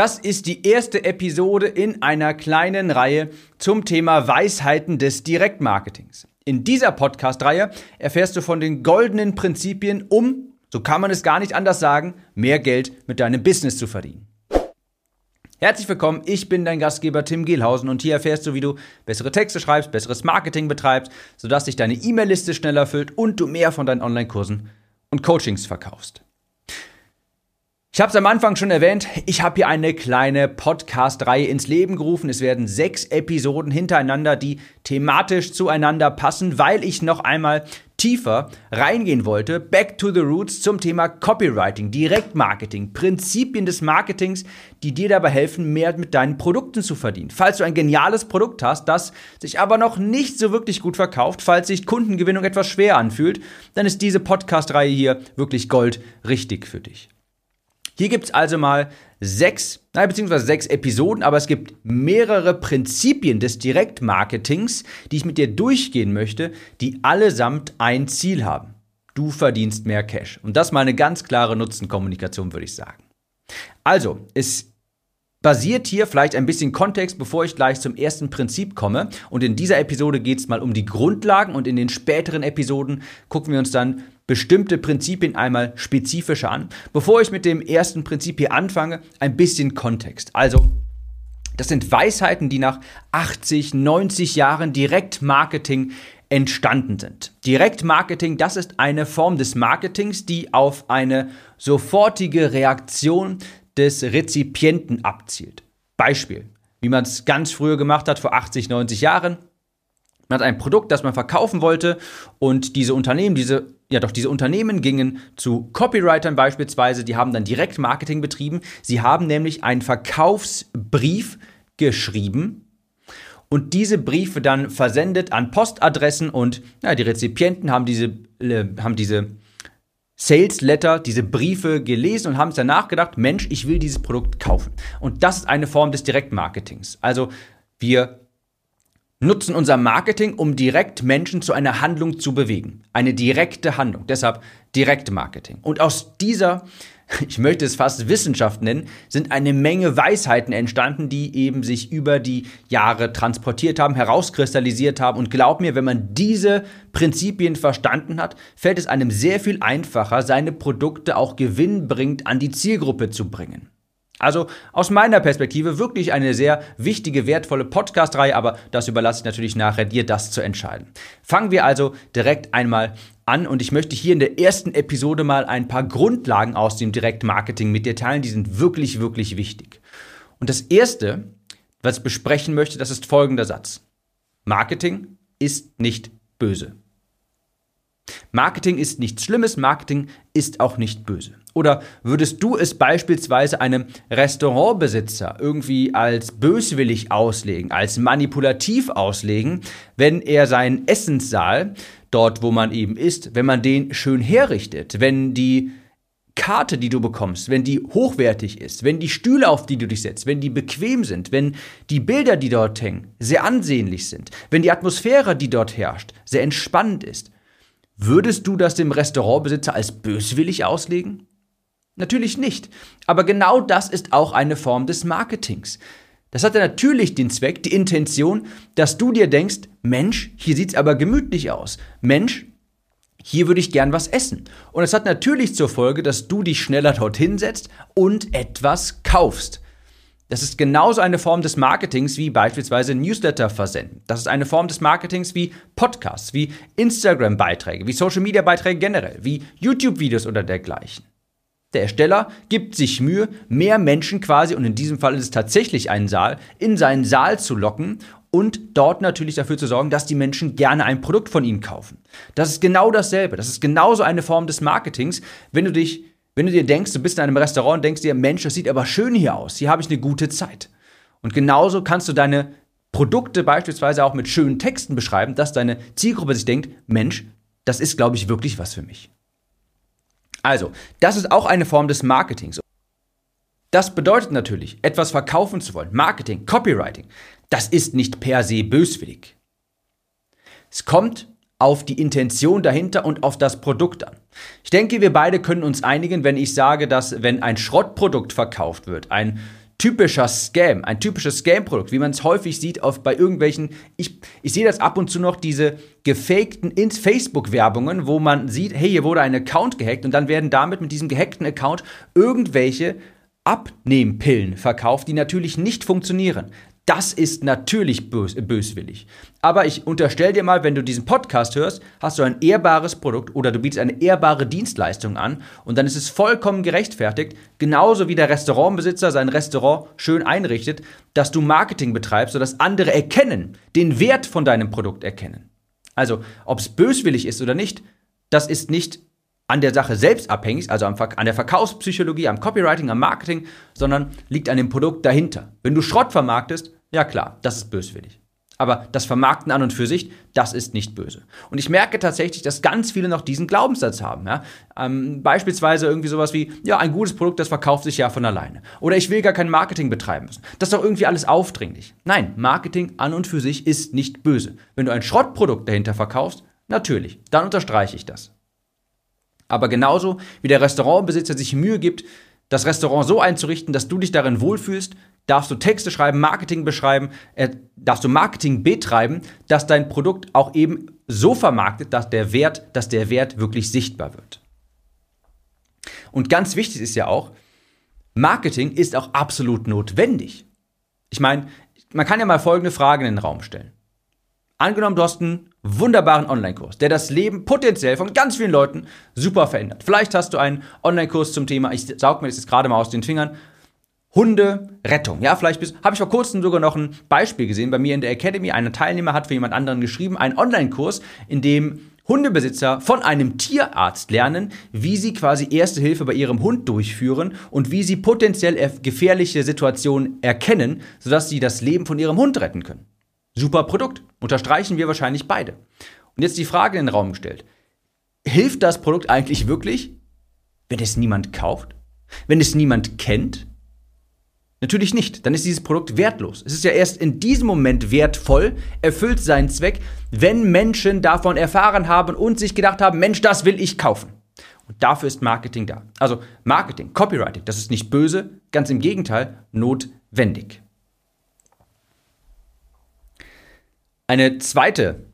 Das ist die erste Episode in einer kleinen Reihe zum Thema Weisheiten des Direktmarketings. In dieser Podcast-Reihe erfährst du von den goldenen Prinzipien, um, so kann man es gar nicht anders sagen, mehr Geld mit deinem Business zu verdienen. Herzlich willkommen, ich bin dein Gastgeber Tim Gehlhausen und hier erfährst du, wie du bessere Texte schreibst, besseres Marketing betreibst, sodass sich deine E-Mail-Liste schneller füllt und du mehr von deinen Online-Kursen und Coachings verkaufst. Ich habe es am Anfang schon erwähnt, ich habe hier eine kleine Podcast-Reihe ins Leben gerufen. Es werden sechs Episoden hintereinander, die thematisch zueinander passen, weil ich noch einmal tiefer reingehen wollte, back to the roots zum Thema Copywriting, Direktmarketing, Prinzipien des Marketings, die dir dabei helfen, mehr mit deinen Produkten zu verdienen. Falls du ein geniales Produkt hast, das sich aber noch nicht so wirklich gut verkauft, falls sich Kundengewinnung etwas schwer anfühlt, dann ist diese Podcast-Reihe hier wirklich Gold richtig für dich. Hier gibt es also mal sechs, nein, beziehungsweise sechs Episoden, aber es gibt mehrere Prinzipien des Direktmarketings, die ich mit dir durchgehen möchte, die allesamt ein Ziel haben. Du verdienst mehr Cash. Und das mal eine ganz klare Nutzenkommunikation, würde ich sagen. Also, es basiert hier vielleicht ein bisschen Kontext, bevor ich gleich zum ersten Prinzip komme. Und in dieser Episode geht es mal um die Grundlagen und in den späteren Episoden gucken wir uns dann bestimmte Prinzipien einmal spezifischer an. Bevor ich mit dem ersten Prinzip hier anfange, ein bisschen Kontext. Also, das sind Weisheiten, die nach 80, 90 Jahren Direktmarketing entstanden sind. Direktmarketing, das ist eine Form des Marketings, die auf eine sofortige Reaktion des Rezipienten abzielt. Beispiel, wie man es ganz früher gemacht hat, vor 80, 90 Jahren. Man hat ein Produkt, das man verkaufen wollte und diese Unternehmen, diese ja doch diese Unternehmen gingen zu Copywritern beispielsweise, die haben dann Direktmarketing betrieben. Sie haben nämlich einen Verkaufsbrief geschrieben und diese Briefe dann versendet an Postadressen und ja, die Rezipienten haben diese, äh, haben diese Sales Letter, diese Briefe gelesen und haben es danach gedacht, Mensch, ich will dieses Produkt kaufen. Und das ist eine Form des Direktmarketings. Also wir nutzen unser Marketing, um direkt Menschen zu einer Handlung zu bewegen. Eine direkte Handlung. Deshalb Direktmarketing. Und aus dieser, ich möchte es fast Wissenschaft nennen, sind eine Menge Weisheiten entstanden, die eben sich über die Jahre transportiert haben, herauskristallisiert haben. Und glaub mir, wenn man diese Prinzipien verstanden hat, fällt es einem sehr viel einfacher, seine Produkte auch gewinnbringend an die Zielgruppe zu bringen. Also aus meiner Perspektive wirklich eine sehr wichtige, wertvolle Podcast-Reihe, aber das überlasse ich natürlich nachher dir, das zu entscheiden. Fangen wir also direkt einmal an und ich möchte hier in der ersten Episode mal ein paar Grundlagen aus dem Direktmarketing mit dir teilen, die sind wirklich, wirklich wichtig. Und das erste, was ich besprechen möchte, das ist folgender Satz. Marketing ist nicht böse. Marketing ist nichts Schlimmes, Marketing ist auch nicht böse. Oder würdest du es beispielsweise einem Restaurantbesitzer irgendwie als böswillig auslegen, als manipulativ auslegen, wenn er seinen Essenssaal, dort wo man eben isst, wenn man den schön herrichtet, wenn die Karte, die du bekommst, wenn die hochwertig ist, wenn die Stühle, auf die du dich setzt, wenn die bequem sind, wenn die Bilder, die dort hängen, sehr ansehnlich sind, wenn die Atmosphäre, die dort herrscht, sehr entspannend ist, würdest du das dem Restaurantbesitzer als böswillig auslegen? Natürlich nicht. Aber genau das ist auch eine Form des Marketings. Das hat ja natürlich den Zweck, die Intention, dass du dir denkst, Mensch, hier sieht's aber gemütlich aus. Mensch, hier würde ich gern was essen. Und es hat natürlich zur Folge, dass du dich schneller dorthin setzt und etwas kaufst. Das ist genauso eine Form des Marketings wie beispielsweise Newsletter versenden. Das ist eine Form des Marketings wie Podcasts, wie Instagram-Beiträge, wie Social-Media-Beiträge generell, wie YouTube-Videos oder dergleichen. Der Ersteller gibt sich Mühe, mehr Menschen quasi, und in diesem Fall ist es tatsächlich ein Saal, in seinen Saal zu locken und dort natürlich dafür zu sorgen, dass die Menschen gerne ein Produkt von ihm kaufen. Das ist genau dasselbe. Das ist genauso eine Form des Marketings, wenn du dich, wenn du dir denkst, du bist in einem Restaurant und denkst dir, Mensch, das sieht aber schön hier aus, hier habe ich eine gute Zeit. Und genauso kannst du deine Produkte beispielsweise auch mit schönen Texten beschreiben, dass deine Zielgruppe sich denkt, Mensch, das ist, glaube ich, wirklich was für mich. Also, das ist auch eine Form des Marketings. Das bedeutet natürlich, etwas verkaufen zu wollen. Marketing, Copywriting, das ist nicht per se böswillig. Es kommt auf die Intention dahinter und auf das Produkt an. Ich denke, wir beide können uns einigen, wenn ich sage, dass wenn ein Schrottprodukt verkauft wird, ein typischer Scam, ein typisches Scam-Produkt, wie man es häufig sieht auf, bei irgendwelchen, ich, ich sehe das ab und zu noch, diese gefakten Facebook-Werbungen, wo man sieht, hey, hier wurde ein Account gehackt und dann werden damit mit diesem gehackten Account irgendwelche Abnehmpillen verkauft, die natürlich nicht funktionieren. Das ist natürlich bös böswillig. Aber ich unterstelle dir mal, wenn du diesen Podcast hörst, hast du ein ehrbares Produkt oder du bietest eine ehrbare Dienstleistung an und dann ist es vollkommen gerechtfertigt, genauso wie der Restaurantbesitzer sein Restaurant schön einrichtet, dass du Marketing betreibst, sodass andere erkennen, den Wert von deinem Produkt erkennen. Also, ob es böswillig ist oder nicht, das ist nicht an der Sache selbst abhängig, also an der Verkaufspsychologie, am Copywriting, am Marketing, sondern liegt an dem Produkt dahinter. Wenn du Schrott vermarktest, ja klar, das ist böswillig. Aber das Vermarkten an und für sich, das ist nicht böse. Und ich merke tatsächlich, dass ganz viele noch diesen Glaubenssatz haben. Ja? Ähm, beispielsweise irgendwie sowas wie, ja, ein gutes Produkt, das verkauft sich ja von alleine. Oder ich will gar kein Marketing betreiben müssen. Das ist doch irgendwie alles aufdringlich. Nein, Marketing an und für sich ist nicht böse. Wenn du ein Schrottprodukt dahinter verkaufst, natürlich, dann unterstreiche ich das. Aber genauso wie der Restaurantbesitzer sich Mühe gibt, das Restaurant so einzurichten, dass du dich darin wohlfühlst, darfst du Texte schreiben, Marketing beschreiben, äh, darfst du Marketing betreiben, dass dein Produkt auch eben so vermarktet, dass der Wert, dass der Wert wirklich sichtbar wird. Und ganz wichtig ist ja auch, Marketing ist auch absolut notwendig. Ich meine, man kann ja mal folgende Fragen in den Raum stellen. Angenommen, du hast einen wunderbaren Online-Kurs, der das Leben potenziell von ganz vielen Leuten super verändert. Vielleicht hast du einen Online-Kurs zum Thema, ich saug mir das jetzt gerade mal aus den Fingern, Hunderettung. Ja, vielleicht habe ich vor kurzem sogar noch ein Beispiel gesehen bei mir in der Academy. Ein Teilnehmer hat für jemand anderen geschrieben, einen Online-Kurs, in dem Hundebesitzer von einem Tierarzt lernen, wie sie quasi erste Hilfe bei ihrem Hund durchführen und wie sie potenziell gefährliche Situationen erkennen, sodass sie das Leben von ihrem Hund retten können. Super Produkt. Unterstreichen wir wahrscheinlich beide. Und jetzt die Frage in den Raum gestellt. Hilft das Produkt eigentlich wirklich, wenn es niemand kauft? Wenn es niemand kennt? Natürlich nicht. Dann ist dieses Produkt wertlos. Es ist ja erst in diesem Moment wertvoll, erfüllt seinen Zweck, wenn Menschen davon erfahren haben und sich gedacht haben, Mensch, das will ich kaufen. Und dafür ist Marketing da. Also Marketing, Copywriting, das ist nicht böse, ganz im Gegenteil, notwendig. Eine zweite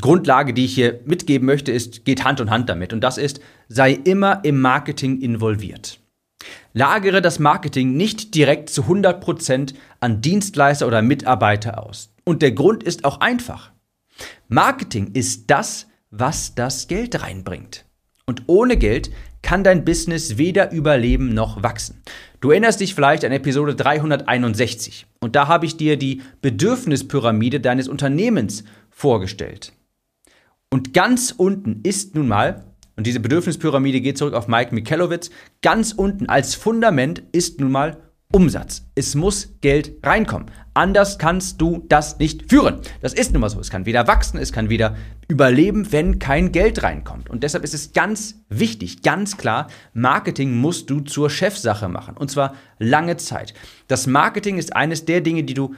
Grundlage, die ich hier mitgeben möchte, ist, geht Hand in Hand damit. Und das ist, sei immer im Marketing involviert. Lagere das Marketing nicht direkt zu 100% an Dienstleister oder Mitarbeiter aus. Und der Grund ist auch einfach. Marketing ist das, was das Geld reinbringt. Und ohne Geld kann dein Business weder überleben noch wachsen. Du erinnerst dich vielleicht an Episode 361 und da habe ich dir die Bedürfnispyramide deines Unternehmens vorgestellt. Und ganz unten ist nun mal, und diese Bedürfnispyramide geht zurück auf Mike Michalowitz, ganz unten als Fundament ist nun mal Umsatz. Es muss Geld reinkommen. Anders kannst du das nicht führen. Das ist nun mal so. Es kann weder wachsen, es kann weder überleben, wenn kein Geld reinkommt. Und deshalb ist es ganz wichtig, ganz klar, Marketing musst du zur Chefsache machen. Und zwar lange Zeit. Das Marketing ist eines der Dinge, die du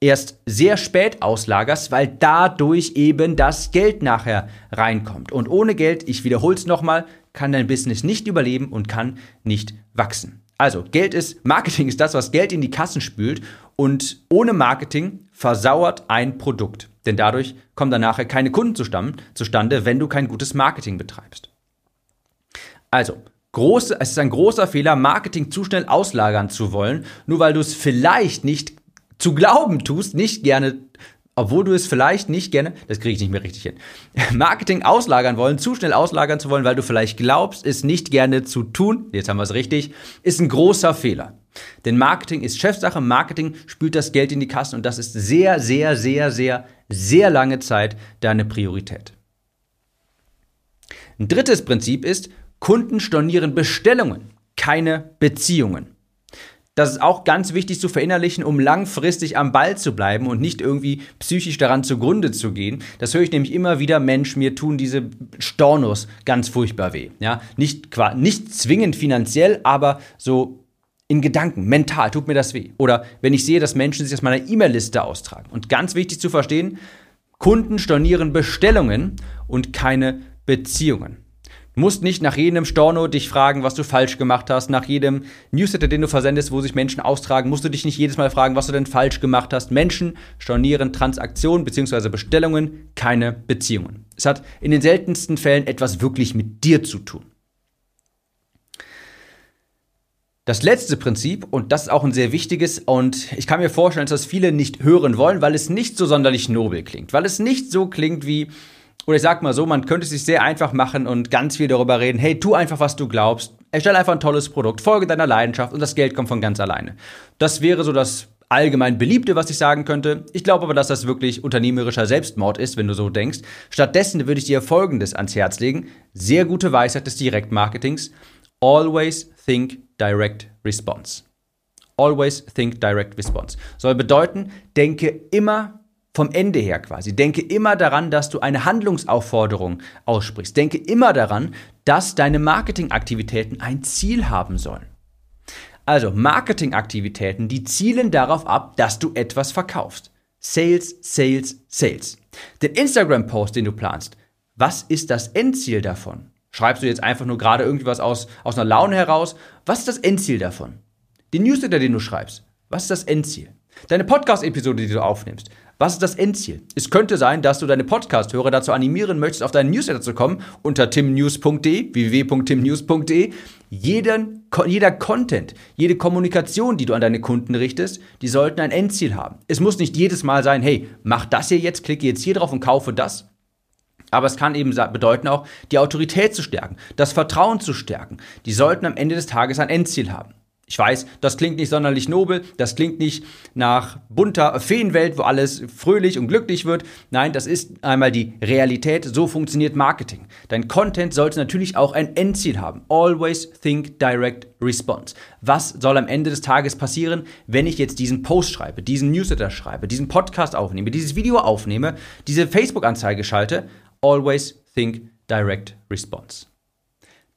erst sehr spät auslagerst, weil dadurch eben das Geld nachher reinkommt. Und ohne Geld, ich wiederhole es nochmal, kann dein Business nicht überleben und kann nicht wachsen. Also, Geld ist, Marketing ist das, was Geld in die Kassen spült und ohne Marketing versauert ein Produkt. Denn dadurch kommen dann nachher keine Kunden zustande, wenn du kein gutes Marketing betreibst. Also, große, es ist ein großer Fehler, Marketing zu schnell auslagern zu wollen, nur weil du es vielleicht nicht zu glauben tust, nicht gerne obwohl du es vielleicht nicht gerne, das kriege ich nicht mehr richtig hin, Marketing auslagern wollen, zu schnell auslagern zu wollen, weil du vielleicht glaubst, es nicht gerne zu tun, jetzt haben wir es richtig, ist ein großer Fehler. Denn Marketing ist Chefsache, Marketing spült das Geld in die Kassen und das ist sehr, sehr, sehr, sehr, sehr lange Zeit deine Priorität. Ein drittes Prinzip ist, Kunden stornieren Bestellungen, keine Beziehungen. Das ist auch ganz wichtig zu verinnerlichen, um langfristig am Ball zu bleiben und nicht irgendwie psychisch daran zugrunde zu gehen. Das höre ich nämlich immer wieder, Mensch, mir tun diese Stornos ganz furchtbar weh. Ja, nicht, nicht zwingend finanziell, aber so in Gedanken, mental tut mir das weh. Oder wenn ich sehe, dass Menschen sich aus meiner E-Mail-Liste austragen. Und ganz wichtig zu verstehen, Kunden stornieren Bestellungen und keine Beziehungen. Musst nicht nach jedem Storno dich fragen, was du falsch gemacht hast. Nach jedem Newsletter, den du versendest, wo sich Menschen austragen, musst du dich nicht jedes Mal fragen, was du denn falsch gemacht hast. Menschen stornieren Transaktionen bzw. Bestellungen, keine Beziehungen. Es hat in den seltensten Fällen etwas wirklich mit dir zu tun. Das letzte Prinzip, und das ist auch ein sehr wichtiges, und ich kann mir vorstellen, dass das viele nicht hören wollen, weil es nicht so sonderlich nobel klingt, weil es nicht so klingt wie, oder ich sag mal so, man könnte es sich sehr einfach machen und ganz viel darüber reden, hey, tu einfach, was du glaubst, erstell einfach ein tolles Produkt, folge deiner Leidenschaft und das Geld kommt von ganz alleine. Das wäre so das allgemein beliebte, was ich sagen könnte. Ich glaube aber, dass das wirklich unternehmerischer Selbstmord ist, wenn du so denkst. Stattdessen würde ich dir Folgendes ans Herz legen. Sehr gute Weisheit des Direktmarketings. Always think direct response. Always think direct response. Soll bedeuten, denke immer vom Ende her quasi. Denke immer daran, dass du eine Handlungsaufforderung aussprichst. Denke immer daran, dass deine Marketingaktivitäten ein Ziel haben sollen. Also Marketingaktivitäten, die zielen darauf ab, dass du etwas verkaufst. Sales, Sales, Sales. Den Instagram-Post, den du planst, was ist das Endziel davon? Schreibst du jetzt einfach nur gerade irgendwas aus, aus einer Laune heraus? Was ist das Endziel davon? Den Newsletter, den du schreibst, was ist das Endziel? Deine Podcast-Episode, die du aufnimmst, was ist das Endziel? Es könnte sein, dass du deine Podcast-Hörer dazu animieren möchtest, auf deinen Newsletter zu kommen unter timnews.de, www.timnews.de. Jeden, jeder Content, jede Kommunikation, die du an deine Kunden richtest, die sollten ein Endziel haben. Es muss nicht jedes Mal sein, hey, mach das hier jetzt, klicke jetzt hier drauf und kaufe das. Aber es kann eben bedeuten auch, die Autorität zu stärken, das Vertrauen zu stärken. Die sollten am Ende des Tages ein Endziel haben. Ich weiß, das klingt nicht sonderlich nobel, das klingt nicht nach bunter Feenwelt, wo alles fröhlich und glücklich wird. Nein, das ist einmal die Realität, so funktioniert Marketing. Dein Content sollte natürlich auch ein Endziel haben. Always think direct response. Was soll am Ende des Tages passieren, wenn ich jetzt diesen Post schreibe, diesen Newsletter schreibe, diesen Podcast aufnehme, dieses Video aufnehme, diese Facebook-Anzeige schalte? Always think direct response.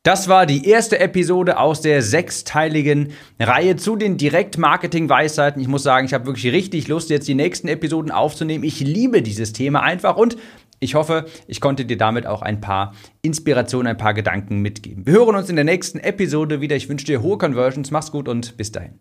Das war die erste Episode aus der sechsteiligen Reihe zu den Direktmarketing-Weisheiten. Ich muss sagen, ich habe wirklich richtig Lust, jetzt die nächsten Episoden aufzunehmen. Ich liebe dieses Thema einfach und ich hoffe, ich konnte dir damit auch ein paar Inspirationen, ein paar Gedanken mitgeben. Wir hören uns in der nächsten Episode wieder. Ich wünsche dir hohe Conversions. Mach's gut und bis dahin.